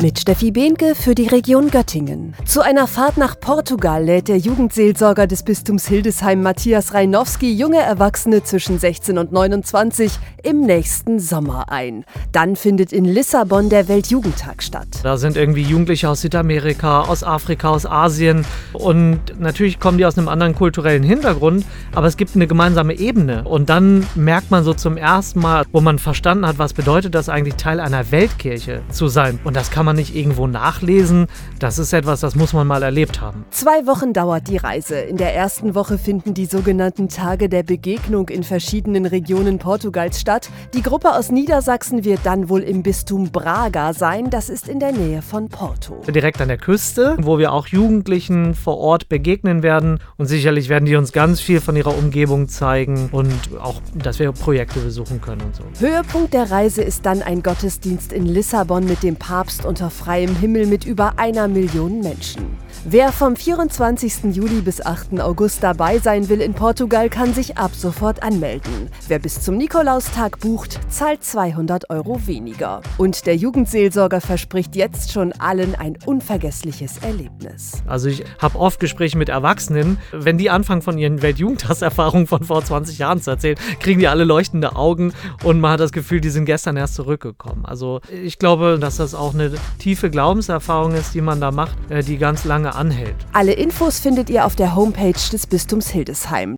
Mit Steffi Behnke für die Region Göttingen. Zu einer Fahrt nach Portugal lädt der Jugendseelsorger des Bistums Hildesheim Matthias Reinowski junge Erwachsene zwischen 16 und 29 im nächsten Sommer ein. Dann findet in Lissabon der Weltjugendtag statt. Da sind irgendwie Jugendliche aus Südamerika, aus Afrika, aus Asien und natürlich kommen die aus einem anderen kulturellen Hintergrund, aber es gibt eine gemeinsame Ebene und dann merkt man so zum ersten Mal, wo man verstanden hat, was bedeutet das eigentlich Teil einer Weltkirche zu sein und das kann man nicht irgendwo nachlesen, das ist etwas, das muss man mal erlebt haben. Zwei Wochen dauert die Reise. In der ersten Woche finden die sogenannten Tage der Begegnung in verschiedenen Regionen Portugals statt. Die Gruppe aus Niedersachsen wird dann wohl im Bistum Braga sein, das ist in der Nähe von Porto. Direkt an der Küste, wo wir auch Jugendlichen vor Ort begegnen werden und sicherlich werden die uns ganz viel von ihrer Umgebung zeigen und auch, dass wir Projekte besuchen können und so. Höhepunkt der Reise ist dann ein Gottesdienst in Lissabon mit dem Papst unter freiem Himmel mit über einer Million Menschen. Wer vom 24. Juli bis 8. August dabei sein will in Portugal, kann sich ab sofort anmelden. Wer bis zum Nikolaustag bucht, zahlt 200 Euro weniger. Und der Jugendseelsorger verspricht jetzt schon allen ein unvergessliches Erlebnis. Also ich habe oft Gespräche mit Erwachsenen, wenn die anfangen von ihren Weltjugendtagserfahrungen von vor 20 Jahren zu erzählen, kriegen die alle leuchtende Augen und man hat das Gefühl, die sind gestern erst zurückgekommen. Also ich glaube, dass das auch eine tiefe Glaubenserfahrung ist, die man da macht, äh, die ganz lange anhält. Alle Infos findet ihr auf der Homepage des Bistums Hildesheim.